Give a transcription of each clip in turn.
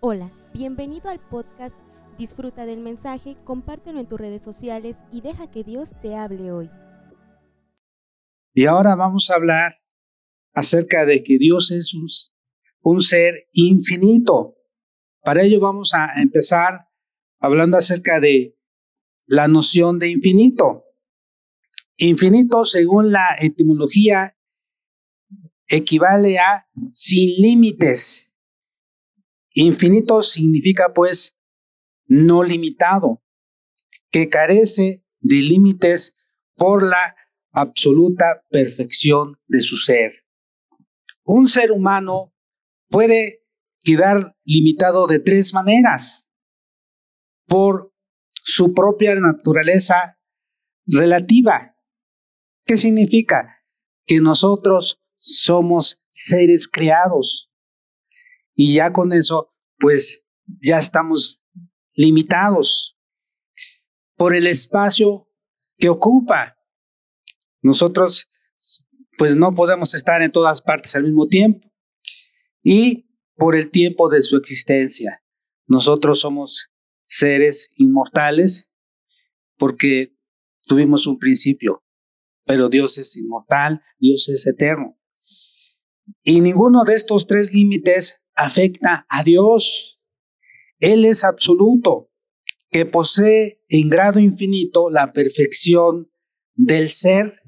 Hola, bienvenido al podcast. Disfruta del mensaje, compártelo en tus redes sociales y deja que Dios te hable hoy. Y ahora vamos a hablar acerca de que Dios es un, ser infinito. Para ello vamos a empezar hablando acerca de la noción de infinito. Infinito, según la etimología, equivale a sin límites. Infinito significa pues no limitado, que carece de límites por la absoluta perfección de su ser. Un ser humano puede quedar limitado de tres maneras. Por su propia naturaleza relativa. ¿Qué significa? Que nosotros somos seres creados. Y ya con eso, pues ya estamos limitados por el espacio que ocupa. Nosotros, pues no podemos estar en todas partes al mismo tiempo. Y por el tiempo de su existencia. Nosotros somos seres inmortales porque tuvimos un principio, pero Dios es inmortal, Dios es eterno. Y ninguno de estos tres límites afecta a Dios. Él es absoluto, que posee en grado infinito la perfección del ser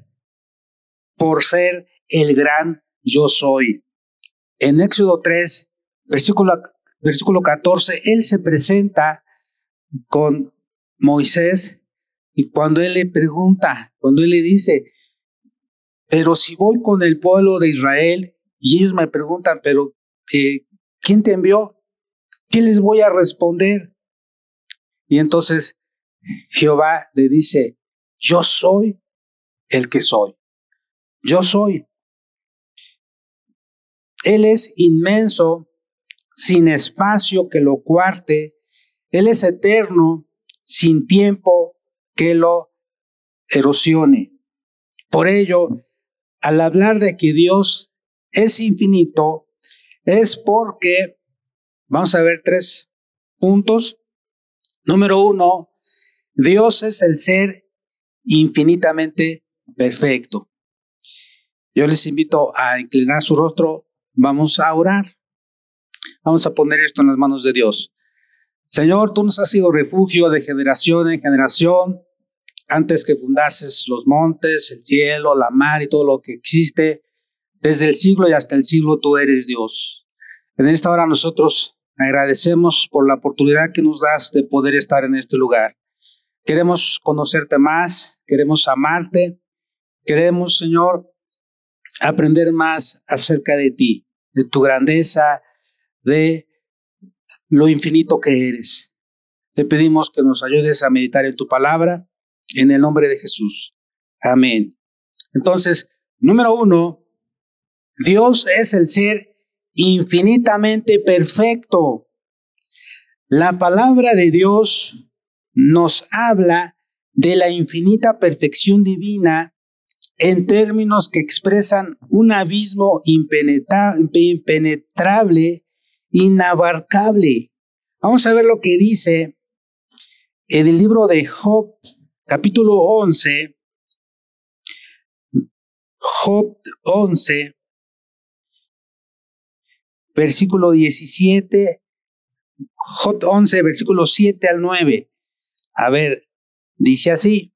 por ser el gran yo soy. En Éxodo 3, versículo, versículo 14, Él se presenta con Moisés y cuando Él le pregunta, cuando Él le dice, pero si voy con el pueblo de Israel y ellos me preguntan, pero eh, ¿quién te envió? ¿Qué les voy a responder? Y entonces Jehová le dice, yo soy el que soy. Yo soy. Él es inmenso, sin espacio que lo cuarte. Él es eterno, sin tiempo que lo erosione. Por ello, al hablar de que Dios es infinito, es porque, vamos a ver tres puntos. Número uno, Dios es el ser infinitamente perfecto. Yo les invito a inclinar su rostro, vamos a orar. Vamos a poner esto en las manos de Dios. Señor, tú nos has sido refugio de generación en generación, antes que fundases los montes, el cielo, la mar y todo lo que existe. Desde el siglo y hasta el siglo tú eres Dios. En esta hora nosotros agradecemos por la oportunidad que nos das de poder estar en este lugar. Queremos conocerte más, queremos amarte, queremos, Señor, aprender más acerca de ti, de tu grandeza, de lo infinito que eres. Te pedimos que nos ayudes a meditar en tu palabra, en el nombre de Jesús. Amén. Entonces, número uno, Dios es el ser infinitamente perfecto. La palabra de Dios nos habla de la infinita perfección divina en términos que expresan un abismo impenetrable inabarcable. Vamos a ver lo que dice en el libro de Job, capítulo 11. Job 11, versículo 17. Job 11, versículo 7 al 9. A ver, dice así.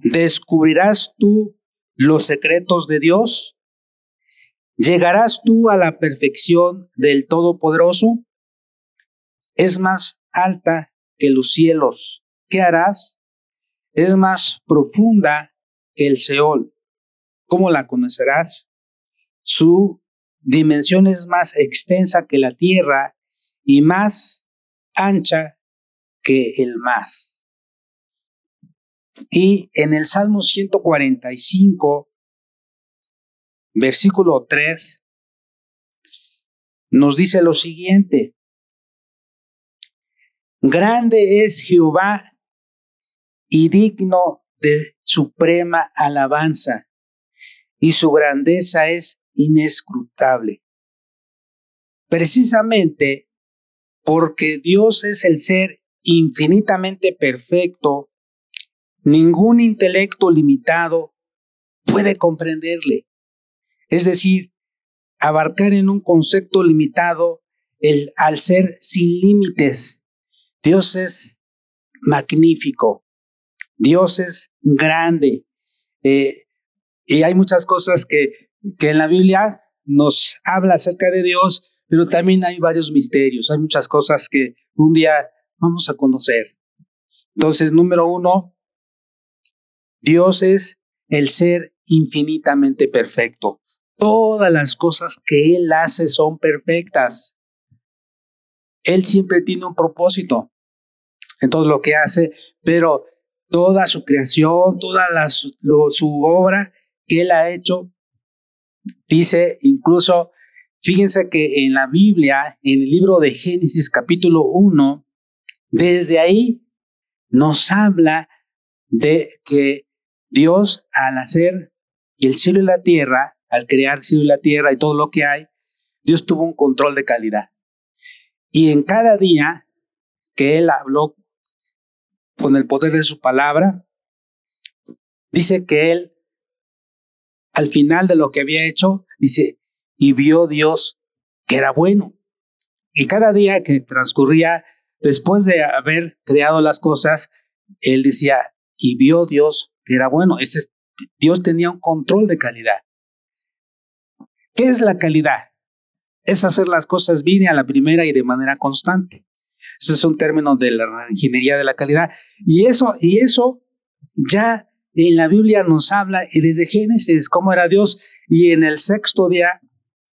¿Descubrirás tú los secretos de Dios? ¿Llegarás tú a la perfección del Todopoderoso? Es más alta que los cielos. ¿Qué harás? Es más profunda que el Seol. ¿Cómo la conocerás? Su dimensión es más extensa que la tierra y más ancha que el mar. Y en el Salmo 145, versículo 3, nos dice lo siguiente. Grande es Jehová y digno de suprema alabanza, y su grandeza es inescrutable. precisamente porque Dios es el ser infinitamente perfecto, ningún intelecto limitado puede comprenderle. Es decir, abarcar en un concepto limitado el, al ser sin límites. Dios es magnífico, Dios es grande. Eh, y hay muchas cosas que, que en la Biblia nos habla acerca de Dios, pero también hay varios misterios, hay muchas cosas que un día vamos a conocer. Entonces, número uno, Dios es el ser infinitamente perfecto. Todas las cosas que Él hace son perfectas. Él siempre tiene un propósito en todo lo que hace, pero toda su creación, toda su obra que Él ha hecho, dice incluso, fíjense que en la Biblia, en el libro de Génesis capítulo 1, desde ahí nos habla de que Dios al hacer el cielo y la tierra, al crear el cielo y la tierra y todo lo que hay, Dios tuvo un control de calidad. Y en cada día que Él habló con el poder de su palabra, dice que Él, al final de lo que había hecho, dice, y vio Dios que era bueno. Y cada día que transcurría, después de haber creado las cosas, Él decía, y vio Dios que era bueno. Este, Dios tenía un control de calidad. ¿Qué es la calidad? Es hacer las cosas bien a la primera y de manera constante. Ese es un término de la ingeniería de la calidad. Y eso, y eso ya en la Biblia nos habla y desde Génesis cómo era Dios. Y en el sexto día,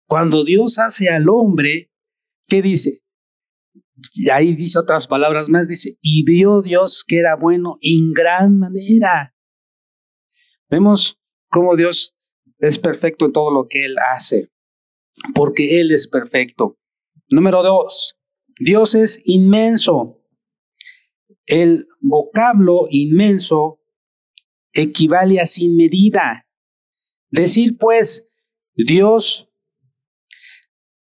cuando Dios hace al hombre, ¿qué dice? Y ahí dice otras palabras más, dice, y vio Dios que era bueno en gran manera. Vemos cómo Dios es perfecto en todo lo que Él hace, porque Él es perfecto. Número dos, Dios es inmenso. El vocablo inmenso equivale a sin medida. Decir pues, Dios,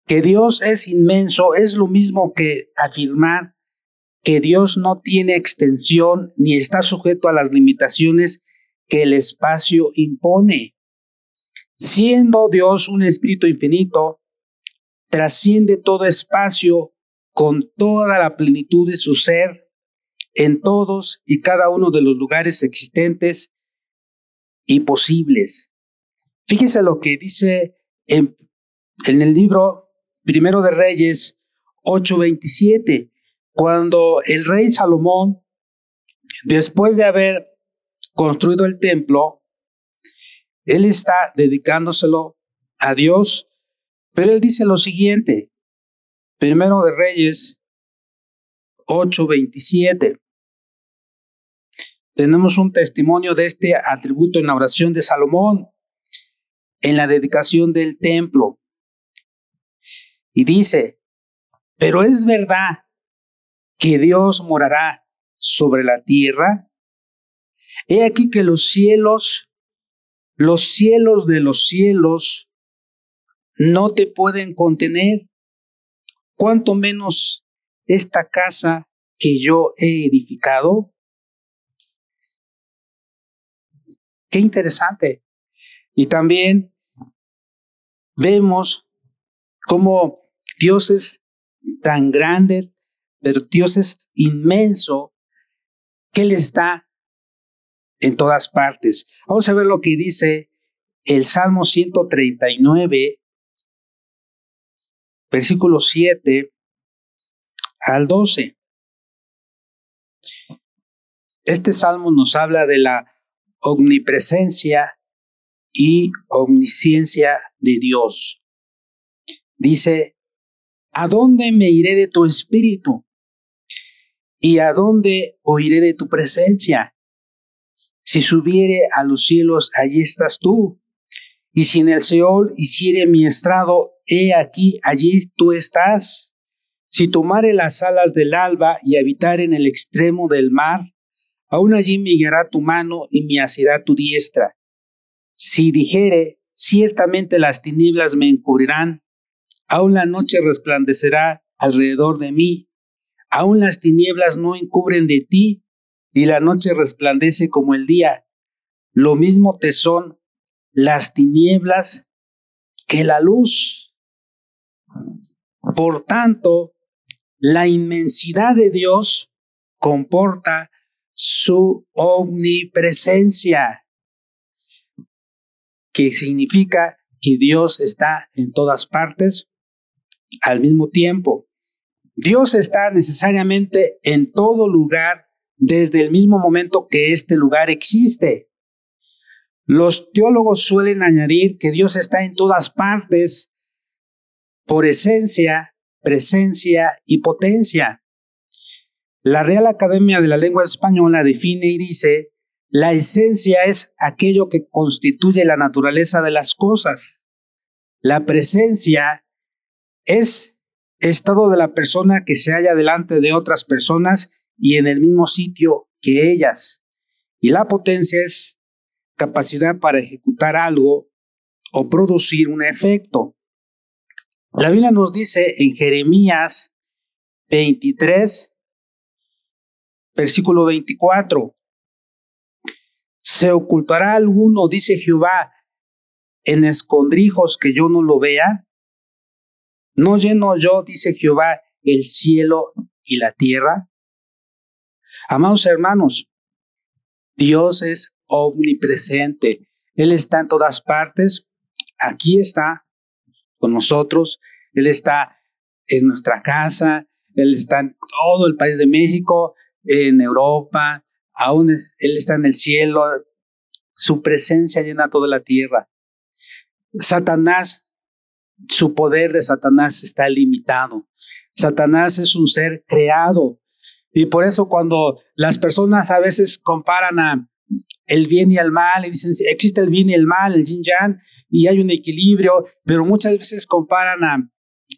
que Dios es inmenso, es lo mismo que afirmar que Dios no tiene extensión ni está sujeto a las limitaciones que el espacio impone. Siendo Dios un espíritu infinito, trasciende todo espacio con toda la plenitud de su ser en todos y cada uno de los lugares existentes y posibles. Fíjese lo que dice en, en el libro Primero de Reyes 8:27, cuando el rey Salomón, después de haber construido el templo, él está dedicándoselo a Dios, pero él dice lo siguiente, primero de Reyes 8:27. Tenemos un testimonio de este atributo en la oración de Salomón, en la dedicación del templo. Y dice, pero es verdad que Dios morará sobre la tierra He aquí que los cielos, los cielos de los cielos, no te pueden contener, cuanto menos esta casa que yo he edificado. Qué interesante. Y también vemos cómo Dios es tan grande, pero Dios es inmenso, que Él está en todas partes. Vamos a ver lo que dice el Salmo 139, versículo 7 al 12. Este salmo nos habla de la omnipresencia y omnisciencia de Dios. Dice, ¿a dónde me iré de tu espíritu? ¿Y a dónde oiré de tu presencia? Si subiere a los cielos, allí estás tú. Y si en el Seol hiciere mi estrado, he aquí, allí tú estás. Si tomare las alas del alba y habitar en el extremo del mar, aún allí me guiará tu mano y me asirá tu diestra. Si dijere, ciertamente las tinieblas me encubrirán, Aún la noche resplandecerá alrededor de mí. Aún las tinieblas no encubren de ti, y la noche resplandece como el día. Lo mismo te son las tinieblas que la luz. Por tanto, la inmensidad de Dios comporta su omnipresencia, que significa que Dios está en todas partes al mismo tiempo. Dios está necesariamente en todo lugar desde el mismo momento que este lugar existe. Los teólogos suelen añadir que Dios está en todas partes por esencia, presencia y potencia. La Real Academia de la Lengua Española define y dice, la esencia es aquello que constituye la naturaleza de las cosas. La presencia es estado de la persona que se halla delante de otras personas y en el mismo sitio que ellas. Y la potencia es capacidad para ejecutar algo o producir un efecto. La Biblia nos dice en Jeremías 23, versículo 24, ¿se ocultará alguno, dice Jehová, en escondrijos que yo no lo vea? ¿No lleno yo, dice Jehová, el cielo y la tierra? Amados hermanos, Dios es omnipresente. Él está en todas partes. Aquí está con nosotros. Él está en nuestra casa. Él está en todo el país de México, en Europa. Aún Él está en el cielo. Su presencia llena toda la tierra. Satanás, su poder de Satanás está limitado. Satanás es un ser creado. Y por eso cuando las personas a veces comparan a, el bien y el mal, y dicen, existe el bien y el mal, el yin yang, y hay un equilibrio, pero muchas veces comparan a,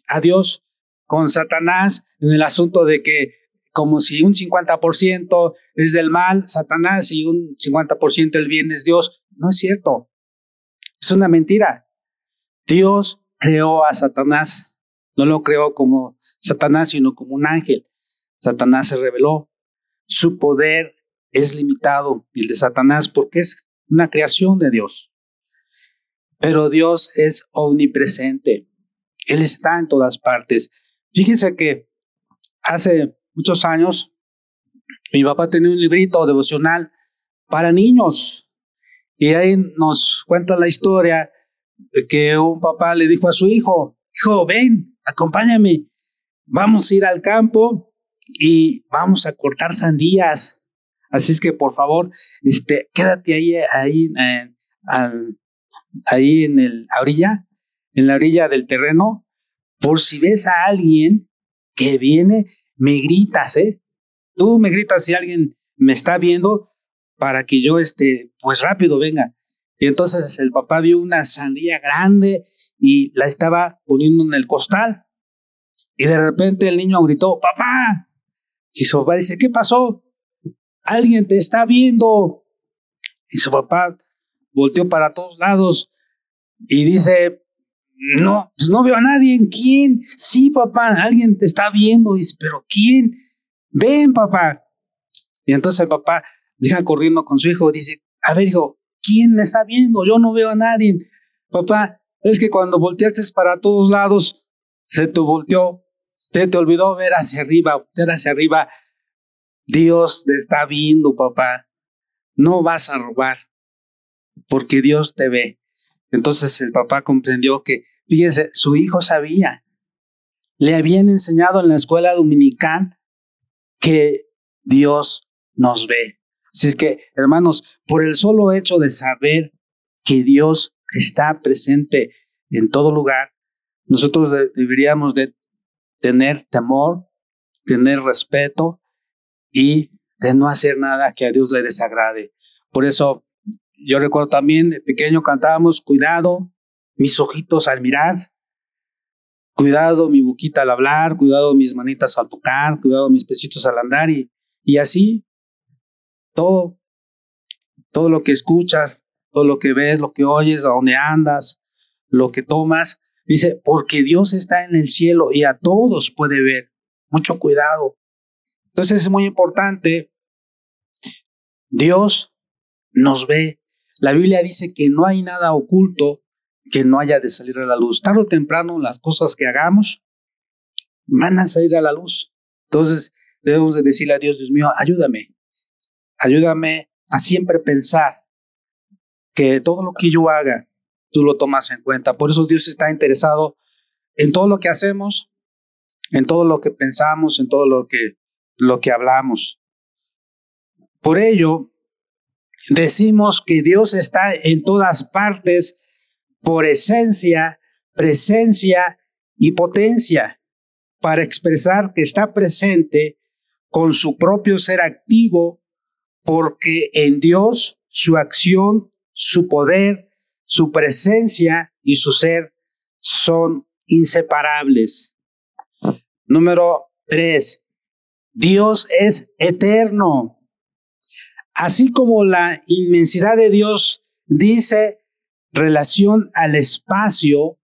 a Dios con Satanás en el asunto de que como si un 50% es del mal, Satanás, y un 50% del bien es Dios. No es cierto. Es una mentira. Dios creó a Satanás. No lo creó como Satanás, sino como un ángel. Satanás se reveló. Su poder es limitado, el de Satanás, porque es una creación de Dios. Pero Dios es omnipresente. Él está en todas partes. Fíjense que hace muchos años mi papá tenía un librito devocional para niños. Y ahí nos cuenta la historia que un papá le dijo a su hijo, hijo, ven, acompáñame, vamos a ir al campo y vamos a cortar sandías. Así es que por favor, este, quédate ahí, ahí, eh, ahí en el, la orilla, en la orilla del terreno, por si ves a alguien que viene, me gritas, ¿eh? Tú me gritas si alguien me está viendo para que yo, este, pues rápido venga. Y entonces el papá vio una sandía grande y la estaba poniendo en el costal. Y de repente el niño gritó, papá. Y su papá dice, ¿qué pasó? alguien te está viendo. Y su papá volteó para todos lados y dice, no, pues no veo a nadie. ¿Quién? Sí, papá, alguien te está viendo. Dice, pero ¿quién? Ven, papá. Y entonces el papá llega corriendo con su hijo. Dice, a ver, hijo, ¿quién me está viendo? Yo no veo a nadie. Papá, es que cuando volteaste para todos lados, se te volteó, se te olvidó ver hacia arriba, ver hacia arriba Dios te está viendo, papá. No vas a robar, porque Dios te ve. Entonces el papá comprendió que, fíjense, su hijo sabía. Le habían enseñado en la escuela dominical que Dios nos ve. Así es que, hermanos, por el solo hecho de saber que Dios está presente en todo lugar, nosotros deberíamos de tener temor, tener respeto y de no hacer nada que a Dios le desagrade. Por eso yo recuerdo también de pequeño cantábamos, cuidado mis ojitos al mirar, cuidado mi boquita al hablar, cuidado mis manitas al tocar, cuidado mis pesitos al andar y, y así todo, todo lo que escuchas, todo lo que ves, lo que oyes, a dónde andas, lo que tomas, Dice, porque Dios está en el cielo y a todos puede ver. Mucho cuidado. Entonces es muy importante. Dios nos ve. La Biblia dice que no hay nada oculto que no haya de salir a la luz. Tarde o temprano las cosas que hagamos van a salir a la luz. Entonces debemos de decirle a Dios, Dios mío, ayúdame. Ayúdame a siempre pensar que todo lo que yo haga, tú lo tomas en cuenta. Por eso Dios está interesado en todo lo que hacemos, en todo lo que pensamos, en todo lo que, lo que hablamos. Por ello, decimos que Dios está en todas partes por esencia, presencia y potencia, para expresar que está presente con su propio ser activo, porque en Dios su acción, su poder, su presencia y su ser son inseparables. Número tres, Dios es eterno. Así como la inmensidad de Dios dice relación al espacio,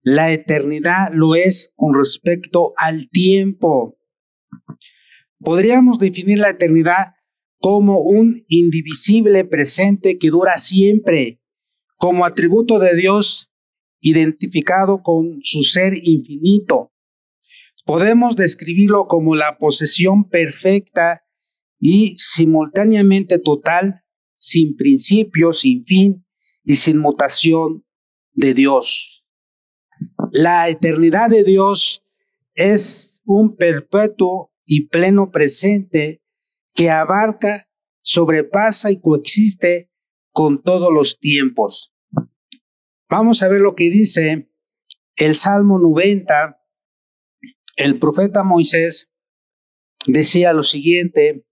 la eternidad lo es con respecto al tiempo. Podríamos definir la eternidad como un indivisible presente que dura siempre, como atributo de Dios identificado con su ser infinito. Podemos describirlo como la posesión perfecta y simultáneamente total, sin principio, sin fin y sin mutación de Dios. La eternidad de Dios es un perpetuo y pleno presente que abarca, sobrepasa y coexiste con todos los tiempos. Vamos a ver lo que dice el Salmo 90. El profeta Moisés decía lo siguiente,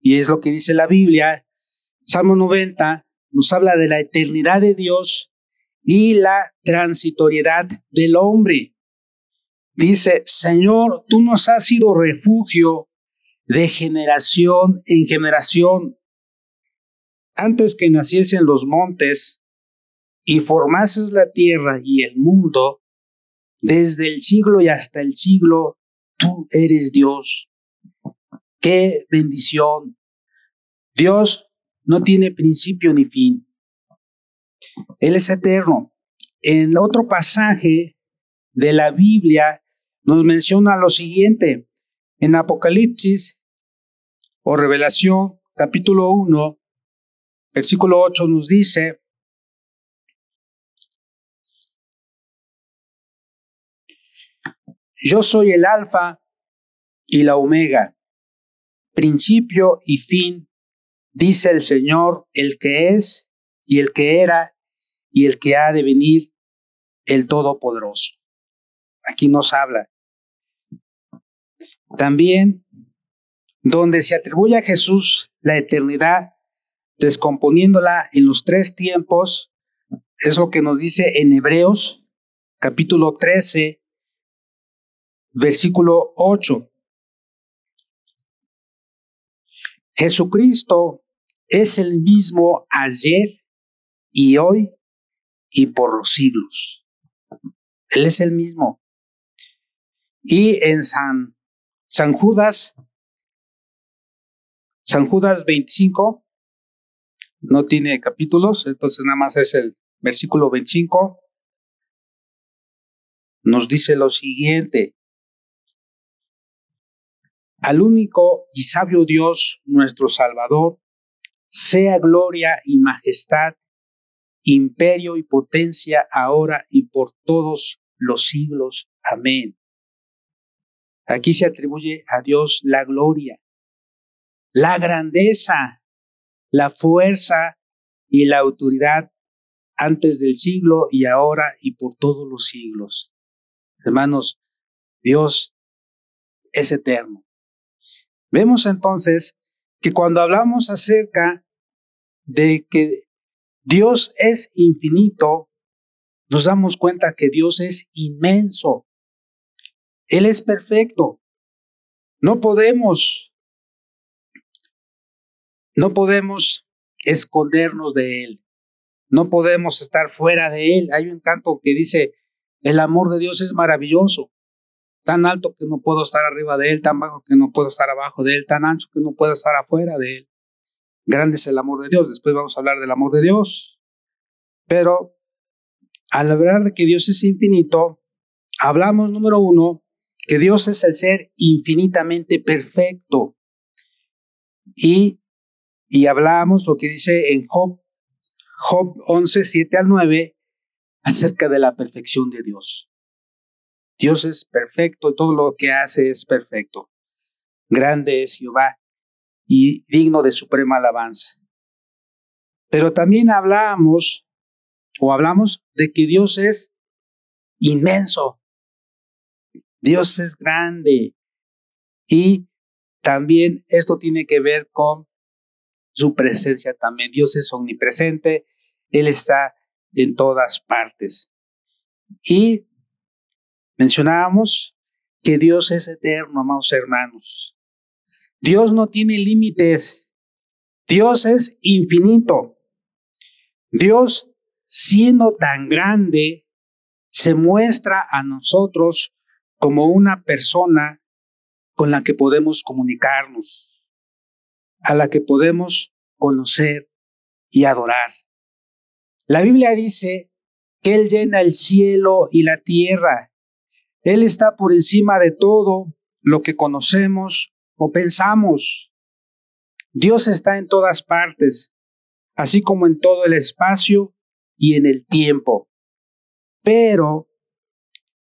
y es lo que dice la Biblia. Salmo 90 nos habla de la eternidad de Dios y la transitoriedad del hombre. Dice, Señor, tú nos has sido refugio de generación en generación. Antes que naciesen los montes y formases la tierra y el mundo, desde el siglo y hasta el siglo, tú eres Dios. Qué bendición. Dios no tiene principio ni fin. Él es eterno. En otro pasaje de la Biblia nos menciona lo siguiente. En Apocalipsis o Revelación, capítulo 1, versículo 8 nos dice, Yo soy el alfa y la omega, principio y fin dice el Señor, el que es y el que era y el que ha de venir, el Todopoderoso. Aquí nos habla. También, donde se atribuye a Jesús la eternidad, descomponiéndola en los tres tiempos, es lo que nos dice en Hebreos capítulo 13, versículo 8. Jesucristo es el mismo ayer y hoy y por los siglos. Él es el mismo. Y en San, San Judas, San Judas 25, no tiene capítulos, entonces nada más es el versículo 25, nos dice lo siguiente, al único y sabio Dios, nuestro Salvador, sea gloria y majestad, imperio y potencia ahora y por todos los siglos. Amén. Aquí se atribuye a Dios la gloria, la grandeza, la fuerza y la autoridad antes del siglo y ahora y por todos los siglos. Hermanos, Dios es eterno. Vemos entonces que cuando hablamos acerca de que Dios es infinito, nos damos cuenta que Dios es inmenso. Él es perfecto. No podemos, no podemos escondernos de Él. No podemos estar fuera de Él. Hay un canto que dice, El amor de Dios es maravilloso. Tan alto que no puedo estar arriba de Él, tan bajo que no puedo estar abajo de Él, tan ancho que no puedo estar afuera de Él. Grande es el amor de Dios. Después vamos a hablar del amor de Dios. Pero al hablar de que Dios es infinito, hablamos, número uno, que Dios es el ser infinitamente perfecto. Y, y hablamos lo que dice en Job, Job 11, 7 al 9, acerca de la perfección de Dios. Dios es perfecto, todo lo que hace es perfecto. Grande es Jehová y digno de suprema alabanza. Pero también hablamos o hablamos de que Dios es inmenso. Dios es grande. Y también esto tiene que ver con su presencia también. Dios es omnipresente. Él está en todas partes. Y mencionábamos que Dios es eterno, amados hermanos. Dios no tiene límites. Dios es infinito. Dios siendo tan grande, se muestra a nosotros como una persona con la que podemos comunicarnos, a la que podemos conocer y adorar. La Biblia dice que Él llena el cielo y la tierra. Él está por encima de todo lo que conocemos o pensamos. Dios está en todas partes, así como en todo el espacio y en el tiempo. Pero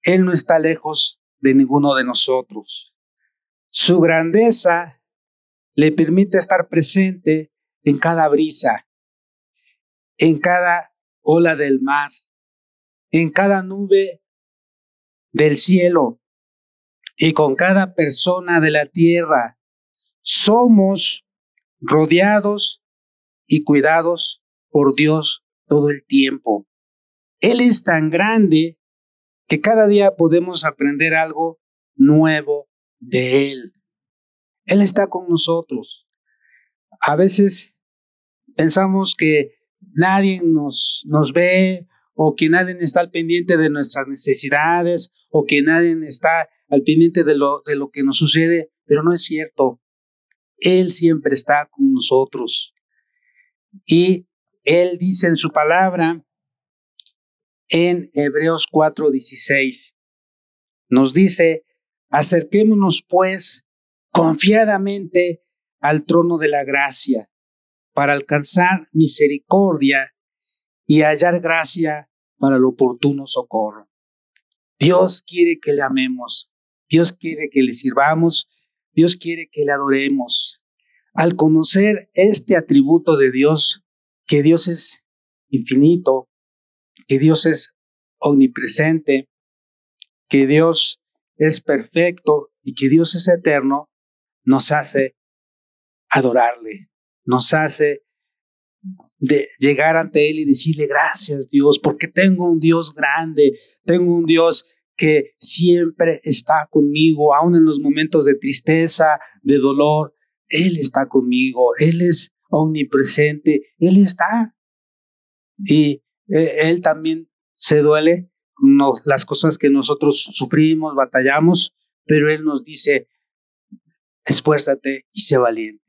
Él no está lejos de ninguno de nosotros. Su grandeza le permite estar presente en cada brisa, en cada ola del mar, en cada nube del cielo y con cada persona de la tierra. Somos rodeados y cuidados por Dios todo el tiempo. Él es tan grande que cada día podemos aprender algo nuevo de Él. Él está con nosotros. A veces pensamos que nadie nos, nos ve o que nadie está al pendiente de nuestras necesidades o que nadie está al pendiente de lo, de lo que nos sucede, pero no es cierto. Él siempre está con nosotros. Y él dice en su palabra en Hebreos 4:16, nos dice, acerquémonos pues confiadamente al trono de la gracia para alcanzar misericordia y hallar gracia para el oportuno socorro. Dios quiere que le amemos, Dios quiere que le sirvamos, Dios quiere que le adoremos. Al conocer este atributo de Dios, que Dios es infinito, que Dios es omnipresente, que Dios es perfecto y que Dios es eterno, nos hace adorarle, nos hace de llegar ante Él y decirle gracias Dios, porque tengo un Dios grande, tengo un Dios que siempre está conmigo, aun en los momentos de tristeza, de dolor, Él está conmigo, Él es omnipresente, Él está. Y eh, Él también se duele las cosas que nosotros sufrimos, batallamos, pero Él nos dice, esfuérzate y sé valiente.